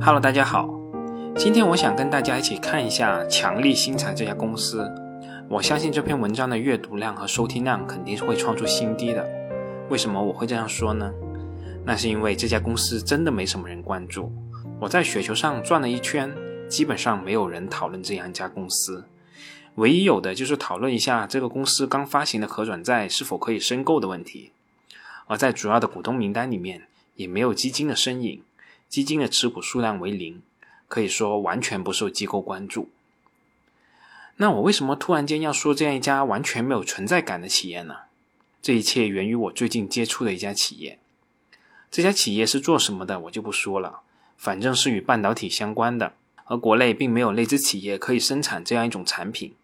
Hello，大家好，今天我想跟大家一起看一下强力新材这家公司。我相信这篇文章的阅读量和收听量肯定是会创出新低的。为什么我会这样说呢？那是因为这家公司真的没什么人关注。我在雪球上转了一圈，基本上没有人讨论这样一家公司，唯一有的就是讨论一下这个公司刚发行的可转债是否可以申购的问题。而在主要的股东名单里面，也没有基金的身影。基金的持股数量为零，可以说完全不受机构关注。那我为什么突然间要说这样一家完全没有存在感的企业呢？这一切源于我最近接触的一家企业。这家企业是做什么的，我就不说了，反正是与半导体相关的。而国内并没有类似企业可以生产这样一种产品。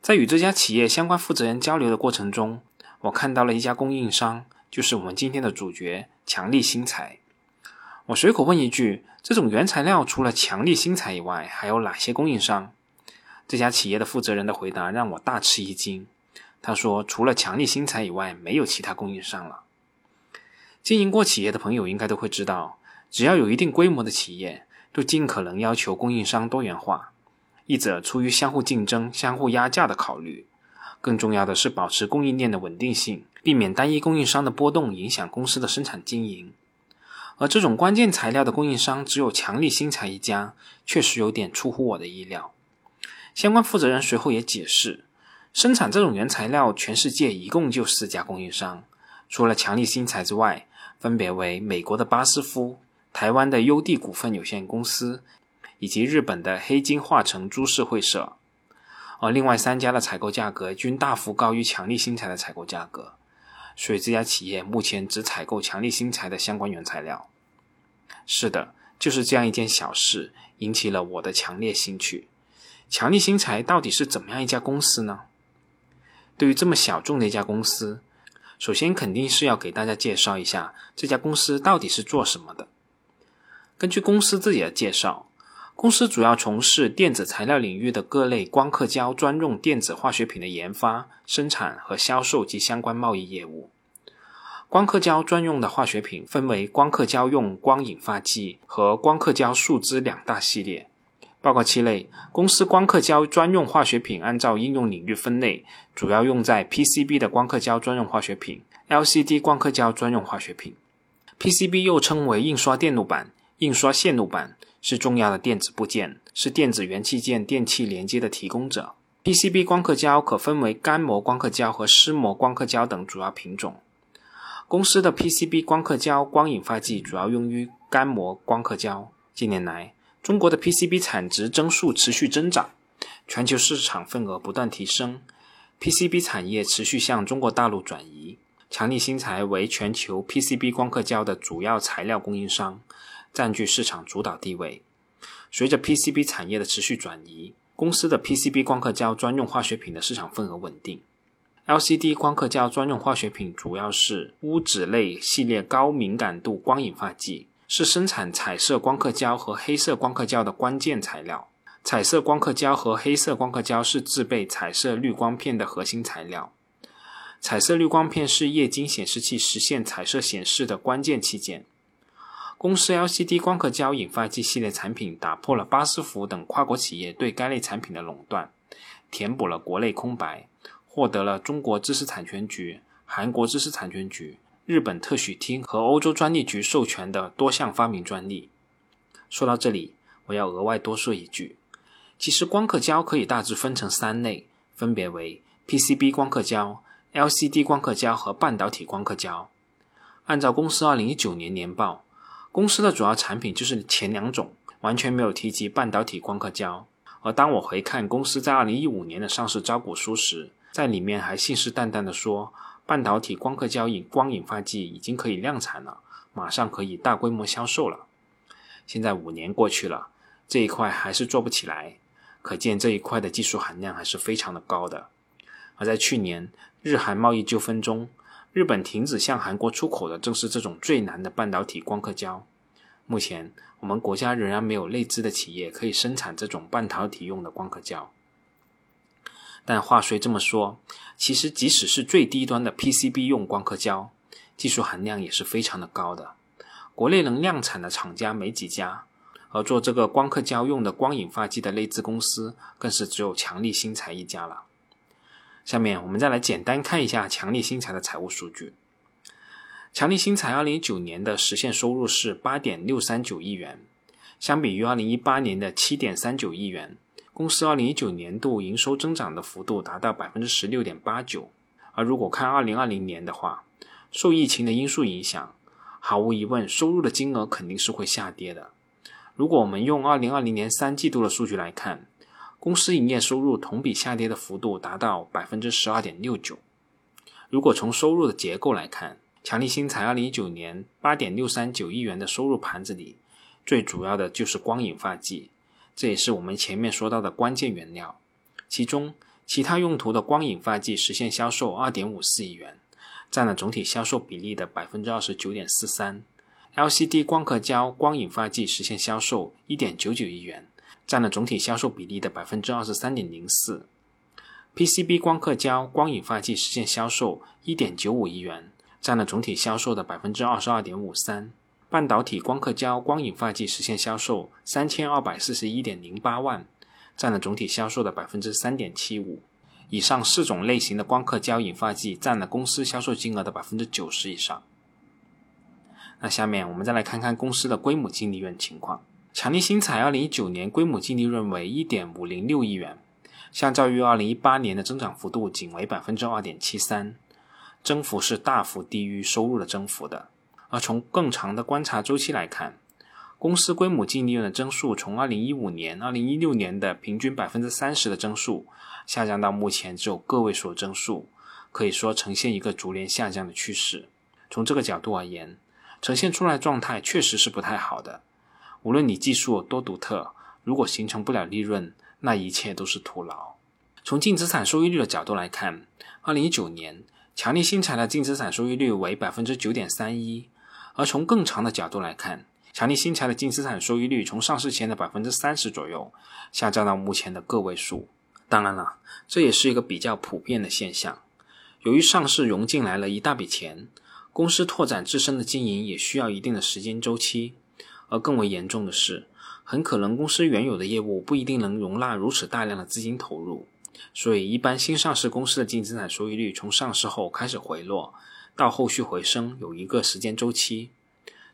在与这家企业相关负责人交流的过程中，我看到了一家供应商，就是我们今天的主角——强力新材。我随口问一句：“这种原材料除了强力新材以外，还有哪些供应商？”这家企业的负责人的回答让我大吃一惊。他说：“除了强力新材以外，没有其他供应商了。”经营过企业的朋友应该都会知道，只要有一定规模的企业，都尽可能要求供应商多元化。一者出于相互竞争、相互压价的考虑，更重要的是保持供应链的稳定性，避免单一供应商的波动影响公司的生产经营。而这种关键材料的供应商只有强力新材一家，确实有点出乎我的意料。相关负责人随后也解释，生产这种原材料，全世界一共就四家供应商，除了强力新材之外，分别为美国的巴斯夫、台湾的优地股份有限公司，以及日本的黑金化成株式会社。而另外三家的采购价格均大幅高于强力新材的采购价格。所以这家企业目前只采购强力新材的相关原材料。是的，就是这样一件小事引起了我的强烈兴趣。强力新材到底是怎么样一家公司呢？对于这么小众的一家公司，首先肯定是要给大家介绍一下这家公司到底是做什么的。根据公司自己的介绍。公司主要从事电子材料领域的各类光刻胶专用电子化学品的研发、生产和销售及相关贸易业务。光刻胶专用的化学品分为光刻胶用光引发剂和光刻胶树脂两大系列。报告期内，公司光刻胶专用化学品按照应用领域分类，主要用在 PCB 的光刻胶专用化学品、LCD 光刻胶专用化学品。PCB 又称为印刷电路板、印刷线路板。是重要的电子部件，是电子元器件电气连接的提供者。PCB 光刻胶可分为干膜光刻胶和湿膜光刻胶等主要品种。公司的 PCB 光刻胶光引发剂主要用于干膜光刻胶。近年来，中国的 PCB 产值增速持续增长，全球市场份额不断提升，PCB 产业持续向中国大陆转移。强力新材为全球 PCB 光刻胶的主要材料供应商。占据市场主导地位。随着 PCB 产业的持续转移，公司的 PCB 光刻胶专用化学品的市场份额稳定。LCD 光刻胶专用化学品主要是钨酯类系列高敏感度光引发剂，是生产彩色光刻胶和黑色光刻胶的关键材料。彩色光刻胶和黑色光刻胶是制备彩色滤光片的核心材料。彩色滤光片是液晶显示器实现彩色显示的关键器件。公司 LCD 光刻胶引发剂系列产品打破了巴斯夫等跨国企业对该类产品的垄断，填补了国内空白，获得了中国知识产权局、韩国知识产权局、日本特许厅和欧洲专利局授权的多项发明专利。说到这里，我要额外多说一句，其实光刻胶可以大致分成三类，分别为 PCB 光刻胶、LCD 光刻胶和半导体光刻胶。按照公司2019年年报。公司的主要产品就是前两种，完全没有提及半导体光刻胶。而当我回看公司在二零一五年的上市招股书时，在里面还信誓旦旦地说，半导体光刻胶引光引发剂已经可以量产了，马上可以大规模销售了。现在五年过去了，这一块还是做不起来，可见这一块的技术含量还是非常的高的。而在去年日韩贸易纠纷中，日本停止向韩国出口的正是这种最难的半导体光刻胶。目前，我们国家仍然没有内资的企业可以生产这种半导体用的光刻胶。但话虽这么说，其实即使是最低端的 PCB 用光刻胶，技术含量也是非常的高的。国内能量产的厂家没几家，而做这个光刻胶用的光引发剂的内资公司，更是只有强力新材一家了。下面我们再来简单看一下强力新材的财务数据。强力新材2019年的实现收入是8.639亿元，相比于2018年的7.39亿元，公司2019年度营收增长的幅度达到16.89%。而如果看2020年的话，受疫情的因素影响，毫无疑问，收入的金额肯定是会下跌的。如果我们用2020年三季度的数据来看，公司营业收入同比下跌的幅度达到12.69%。如果从收入的结构来看，强力新材2019年8.639亿元的收入盘子里，最主要的就是光引发剂，这也是我们前面说到的关键原料。其中，其他用途的光引发剂实现销售2.54亿元，占了总体销售比例的29.43%。LCD 光刻胶光引发剂实现销售1.99亿元，占了总体销售比例的23.04%。PCB 光刻胶光引发剂实现销售1.95亿元。占了总体销售的百分之二十二点五三，半导体光刻胶光引发剂实现销售三千二百四十一点零八万，占了总体销售的百分之三点七五。以上四种类型的光刻胶引发剂占了公司销售金额的百分之九十以上。那下面我们再来看看公司的规模净利润情况。强力新材二零一九年规模净利润为一点五零六亿元，相较于二零一八年的增长幅度仅为百分之二点七三。增幅是大幅低于收入的增幅的，而从更长的观察周期来看，公司规模净利润的增速从2015年、2016年的平均百分之三十的增速，下降到目前只有个位数增速，可以说呈现一个逐年下降的趋势。从这个角度而言，呈现出来状态确实是不太好的。无论你技术有多独特，如果形成不了利润，那一切都是徒劳。从净资产收益率的角度来看，2019年。强力新材的净资产收益率为百分之九点三一，而从更长的角度来看，强力新材的净资产收益率从上市前的百分之三十左右，下降到目前的个位数。当然了，这也是一个比较普遍的现象。由于上市融进来了一大笔钱，公司拓展自身的经营也需要一定的时间周期。而更为严重的是，很可能公司原有的业务不一定能容纳如此大量的资金投入。所以，一般新上市公司的净资产收益率从上市后开始回落，到后续回升，有一个时间周期。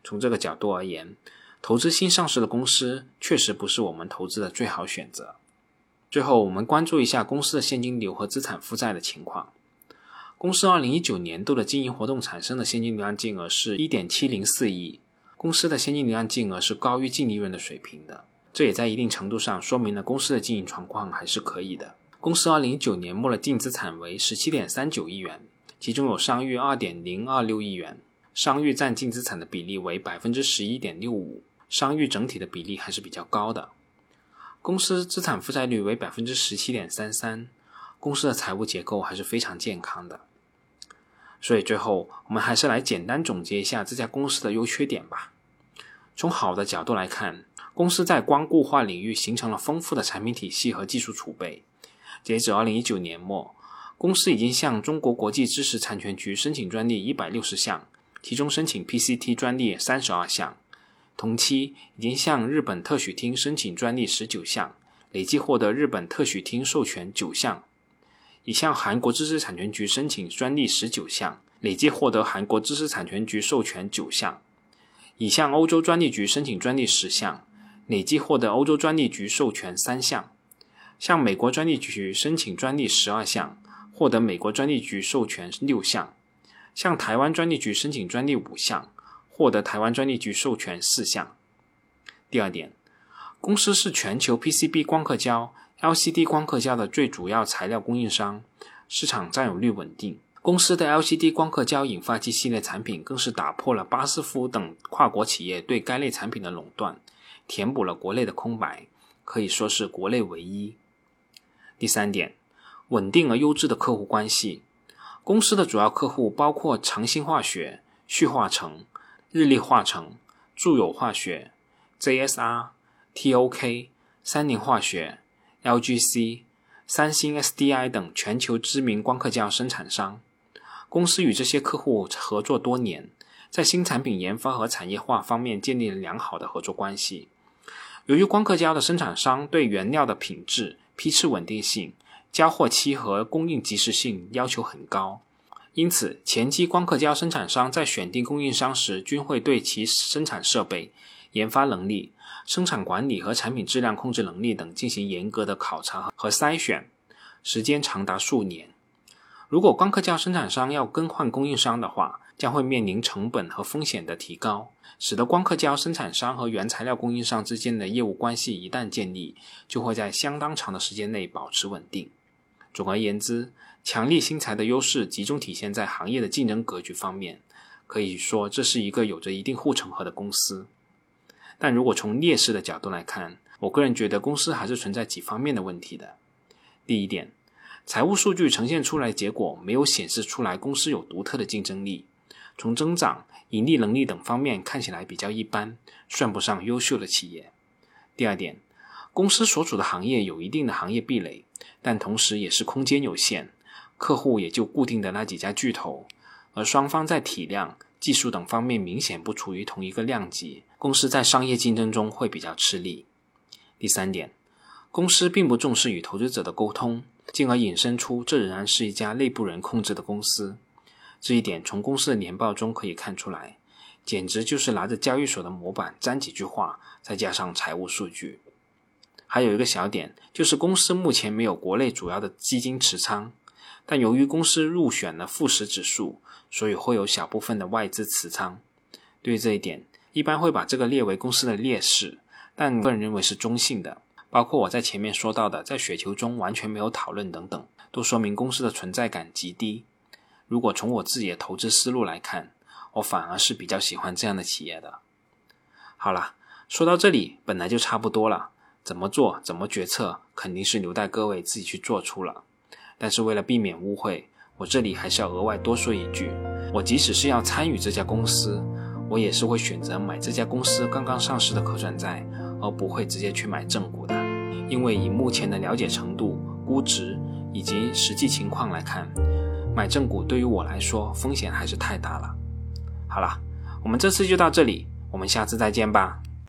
从这个角度而言，投资新上市的公司确实不是我们投资的最好选择。最后，我们关注一下公司的现金流和资产负债的情况。公司2019年度的经营活动产生的现金流量净额是1.704亿，公司的现金流量净额是高于净利润的水平的，这也在一定程度上说明了公司的经营状况还是可以的。公司二零一九年末的净资产为十七点三九亿元，其中有商誉二点零二六亿元，商誉占净资产的比例为百分之十一点六五，商誉整体的比例还是比较高的。公司资产负债率为百分之十七点三三，公司的财务结构还是非常健康的。所以最后我们还是来简单总结一下这家公司的优缺点吧。从好的角度来看，公司在光固化领域形成了丰富的产品体系和技术储备。截止二零一九年末，公司已经向中国国际知识产权局申请专利一百六十项，其中申请 PCT 专利三十二项。同期已经向日本特许厅申请专利十九项，累计获得日本特许厅授权九项。已向韩国知识产权局申请专利十九项，累计获得韩国知识产权局授权九项。已向欧洲专利局申请专利十项，累计获得欧洲专利局授权三项。向美国专利局申请专利十二项，获得美国专利局授权六项；向台湾专利局申请专利五项，获得台湾专利局授权四项。第二点，公司是全球 PCB 光刻胶、LCD 光刻胶的最主要材料供应商，市场占有率稳定。公司的 LCD 光刻胶引发剂系列产品更是打破了巴斯夫等跨国企业对该类产品的垄断，填补了国内的空白，可以说是国内唯一。第三点，稳定而优质的客户关系。公司的主要客户包括长兴化学、旭化成、日立化成、住友化学、JSR、TOK、三菱化学、LGC、三星 SDI 等全球知名光刻胶生产商。公司与这些客户合作多年，在新产品研发和产业化方面建立了良好的合作关系。由于光刻胶的生产商对原料的品质、批次稳定性、交货期和供应及时性要求很高，因此前期光刻胶生产商在选定供应商时，均会对其生产设备、研发能力、生产管理和产品质量控制能力等进行严格的考察和筛选，时间长达数年。如果光刻胶生产商要更换供应商的话，将会面临成本和风险的提高。使得光刻胶生产商和原材料供应商之间的业务关系一旦建立，就会在相当长的时间内保持稳定。总而言之，强力新材的优势集中体现在行业的竞争格局方面，可以说这是一个有着一定护城河的公司。但如果从劣势的角度来看，我个人觉得公司还是存在几方面的问题的。第一点，财务数据呈现出来结果没有显示出来公司有独特的竞争力，从增长。盈利能力等方面看起来比较一般，算不上优秀的企业。第二点，公司所处的行业有一定的行业壁垒，但同时也是空间有限，客户也就固定的那几家巨头，而双方在体量、技术等方面明显不处于同一个量级，公司在商业竞争中会比较吃力。第三点，公司并不重视与投资者的沟通，进而引申出这仍然是一家内部人控制的公司。这一点从公司的年报中可以看出来，简直就是拿着交易所的模板粘几句话，再加上财务数据。还有一个小点，就是公司目前没有国内主要的基金持仓，但由于公司入选了富时指数，所以会有小部分的外资持仓。对于这一点，一般会把这个列为公司的劣势，但个人认为是中性的。包括我在前面说到的，在雪球中完全没有讨论等等，都说明公司的存在感极低。如果从我自己的投资思路来看，我反而是比较喜欢这样的企业的。好了，说到这里本来就差不多了，怎么做、怎么决策，肯定是留待各位自己去做出了。但是为了避免误会，我这里还是要额外多说一句：我即使是要参与这家公司，我也是会选择买这家公司刚刚上市的可转债，而不会直接去买正股的。因为以目前的了解程度、估值以及实际情况来看。买正股对于我来说风险还是太大了。好了，我们这次就到这里，我们下次再见吧。